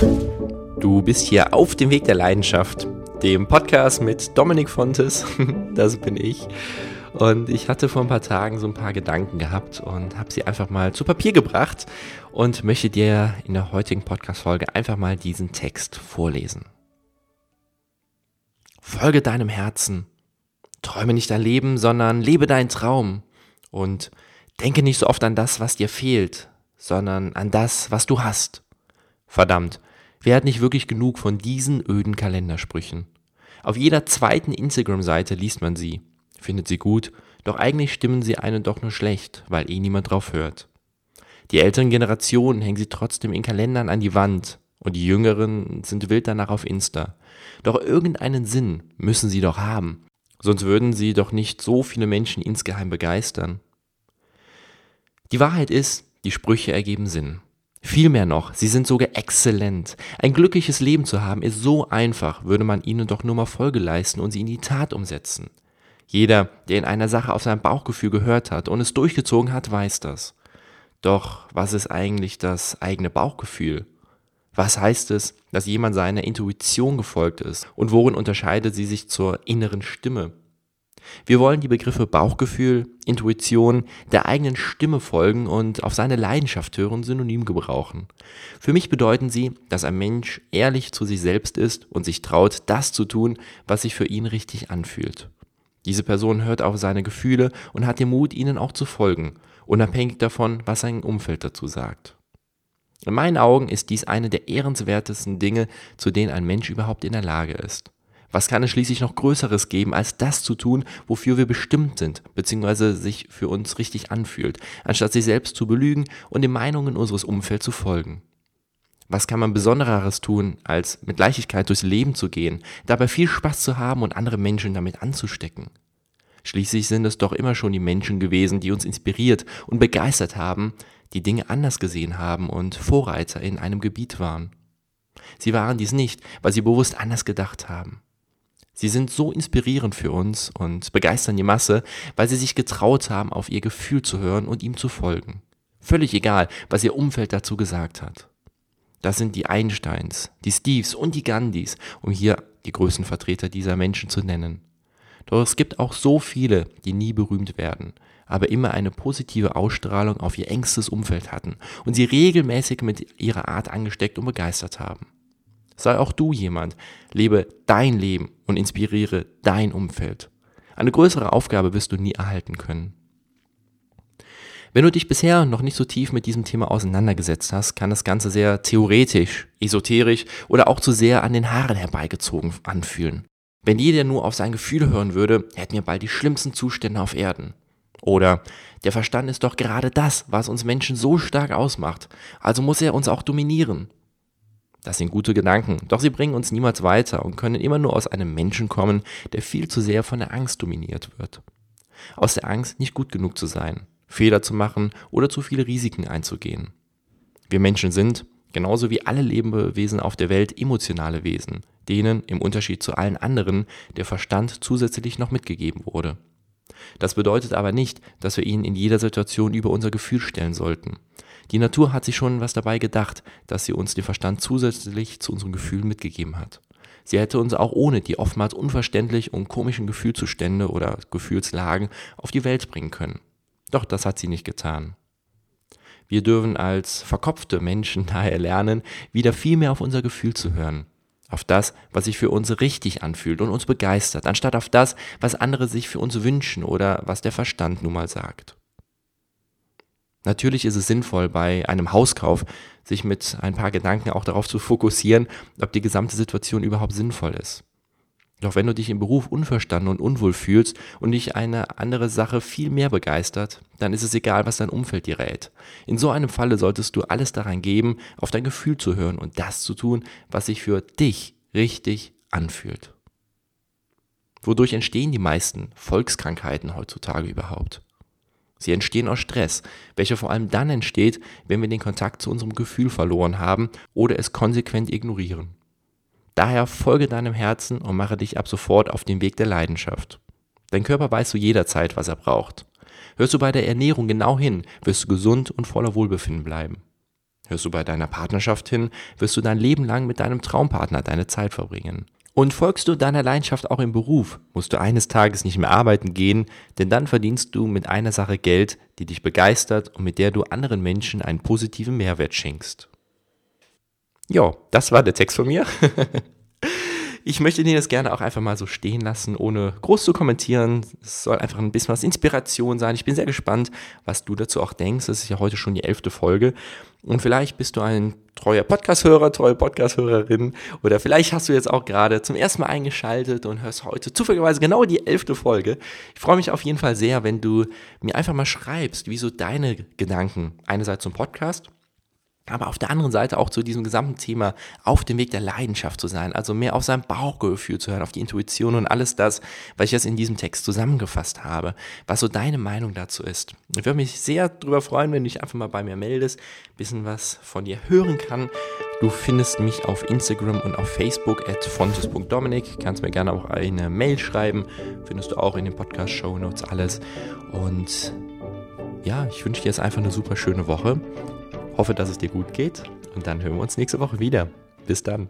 Du bist hier auf dem Weg der Leidenschaft, dem Podcast mit Dominik Fontes, das bin ich. Und ich hatte vor ein paar Tagen so ein paar Gedanken gehabt und habe sie einfach mal zu Papier gebracht und möchte dir in der heutigen Podcast-Folge einfach mal diesen Text vorlesen. Folge deinem Herzen. Träume nicht dein Leben, sondern lebe deinen Traum. Und denke nicht so oft an das, was dir fehlt, sondern an das, was du hast. Verdammt, wer hat nicht wirklich genug von diesen öden Kalendersprüchen? Auf jeder zweiten Instagram-Seite liest man sie, findet sie gut, doch eigentlich stimmen sie einen doch nur schlecht, weil eh niemand drauf hört. Die älteren Generationen hängen sie trotzdem in Kalendern an die Wand und die jüngeren sind wild danach auf Insta. Doch irgendeinen Sinn müssen sie doch haben, sonst würden sie doch nicht so viele Menschen insgeheim begeistern. Die Wahrheit ist, die Sprüche ergeben Sinn. Vielmehr noch, sie sind sogar exzellent. Ein glückliches Leben zu haben ist so einfach, würde man ihnen doch nur mal Folge leisten und sie in die Tat umsetzen. Jeder, der in einer Sache auf sein Bauchgefühl gehört hat und es durchgezogen hat, weiß das. Doch was ist eigentlich das eigene Bauchgefühl? Was heißt es, dass jemand seiner Intuition gefolgt ist? Und worin unterscheidet sie sich zur inneren Stimme? Wir wollen die Begriffe Bauchgefühl, Intuition, der eigenen Stimme folgen und auf seine Leidenschaft hören synonym gebrauchen. Für mich bedeuten sie, dass ein Mensch ehrlich zu sich selbst ist und sich traut, das zu tun, was sich für ihn richtig anfühlt. Diese Person hört auf seine Gefühle und hat den Mut, ihnen auch zu folgen, unabhängig davon, was sein Umfeld dazu sagt. In meinen Augen ist dies eine der ehrenswertesten Dinge, zu denen ein Mensch überhaupt in der Lage ist. Was kann es schließlich noch Größeres geben, als das zu tun, wofür wir bestimmt sind, beziehungsweise sich für uns richtig anfühlt, anstatt sich selbst zu belügen und den Meinungen unseres Umfelds zu folgen? Was kann man Besondereres tun, als mit Leichtigkeit durchs Leben zu gehen, dabei viel Spaß zu haben und andere Menschen damit anzustecken? Schließlich sind es doch immer schon die Menschen gewesen, die uns inspiriert und begeistert haben, die Dinge anders gesehen haben und Vorreiter in einem Gebiet waren. Sie waren dies nicht, weil sie bewusst anders gedacht haben. Sie sind so inspirierend für uns und begeistern die Masse, weil sie sich getraut haben, auf ihr Gefühl zu hören und ihm zu folgen. Völlig egal, was ihr Umfeld dazu gesagt hat. Das sind die Einsteins, die Steves und die Gandhis, um hier die größten Vertreter dieser Menschen zu nennen. Doch es gibt auch so viele, die nie berühmt werden, aber immer eine positive Ausstrahlung auf ihr engstes Umfeld hatten und sie regelmäßig mit ihrer Art angesteckt und begeistert haben. Sei auch du jemand. Lebe dein Leben und inspiriere dein Umfeld. Eine größere Aufgabe wirst du nie erhalten können. Wenn du dich bisher noch nicht so tief mit diesem Thema auseinandergesetzt hast, kann das Ganze sehr theoretisch, esoterisch oder auch zu sehr an den Haaren herbeigezogen anfühlen. Wenn jeder nur auf sein Gefühl hören würde, hätten wir bald die schlimmsten Zustände auf Erden. Oder der Verstand ist doch gerade das, was uns Menschen so stark ausmacht, also muss er uns auch dominieren. Das sind gute Gedanken, doch sie bringen uns niemals weiter und können immer nur aus einem Menschen kommen, der viel zu sehr von der Angst dominiert wird. Aus der Angst, nicht gut genug zu sein, Fehler zu machen oder zu viele Risiken einzugehen. Wir Menschen sind, genauso wie alle Lebewesen auf der Welt, emotionale Wesen, denen, im Unterschied zu allen anderen, der Verstand zusätzlich noch mitgegeben wurde. Das bedeutet aber nicht, dass wir ihn in jeder Situation über unser Gefühl stellen sollten. Die Natur hat sich schon was dabei gedacht, dass sie uns den Verstand zusätzlich zu unseren Gefühlen mitgegeben hat. Sie hätte uns auch ohne die oftmals unverständlich und komischen Gefühlszustände oder Gefühlslagen auf die Welt bringen können. Doch das hat sie nicht getan. Wir dürfen als verkopfte Menschen daher lernen, wieder viel mehr auf unser Gefühl zu hören. Auf das, was sich für uns richtig anfühlt und uns begeistert, anstatt auf das, was andere sich für uns wünschen oder was der Verstand nun mal sagt. Natürlich ist es sinnvoll, bei einem Hauskauf sich mit ein paar Gedanken auch darauf zu fokussieren, ob die gesamte Situation überhaupt sinnvoll ist. Doch wenn du dich im Beruf unverstanden und unwohl fühlst und dich eine andere Sache viel mehr begeistert, dann ist es egal, was dein Umfeld dir rät. In so einem Falle solltest du alles daran geben, auf dein Gefühl zu hören und das zu tun, was sich für dich richtig anfühlt. Wodurch entstehen die meisten Volkskrankheiten heutzutage überhaupt? Sie entstehen aus Stress, welcher vor allem dann entsteht, wenn wir den Kontakt zu unserem Gefühl verloren haben oder es konsequent ignorieren. Daher folge deinem Herzen und mache dich ab sofort auf den Weg der Leidenschaft. Dein Körper weiß zu jeder Zeit, was er braucht. Hörst du bei der Ernährung genau hin, wirst du gesund und voller Wohlbefinden bleiben. Hörst du bei deiner Partnerschaft hin, wirst du dein Leben lang mit deinem Traumpartner deine Zeit verbringen. Und folgst du deiner Leidenschaft auch im Beruf, musst du eines Tages nicht mehr arbeiten gehen, denn dann verdienst du mit einer Sache Geld, die dich begeistert und mit der du anderen Menschen einen positiven Mehrwert schenkst. Ja, das war der Text von mir. Ich möchte dir das gerne auch einfach mal so stehen lassen, ohne groß zu kommentieren. Es soll einfach ein bisschen was Inspiration sein. Ich bin sehr gespannt, was du dazu auch denkst. Es ist ja heute schon die elfte Folge. Und vielleicht bist du ein treuer Podcast-Hörer, treue Podcast-Hörerin. Oder vielleicht hast du jetzt auch gerade zum ersten Mal eingeschaltet und hörst heute zufälligerweise genau die elfte Folge. Ich freue mich auf jeden Fall sehr, wenn du mir einfach mal schreibst, wieso deine Gedanken einerseits zum Podcast aber auf der anderen Seite auch zu diesem gesamten Thema auf dem Weg der Leidenschaft zu sein, also mehr auf sein Bauchgefühl zu hören, auf die Intuition und alles das, was ich jetzt in diesem Text zusammengefasst habe, was so deine Meinung dazu ist. Ich würde mich sehr darüber freuen, wenn du dich einfach mal bei mir meldest, ein bisschen was von dir hören kann. Du findest mich auf Instagram und auf Facebook at fontes.dominik, kannst mir gerne auch eine Mail schreiben, findest du auch in den Podcast-Show Notes alles und ja, ich wünsche dir jetzt einfach eine super schöne Woche. Hoffe, dass es dir gut geht und dann hören wir uns nächste Woche wieder. Bis dann.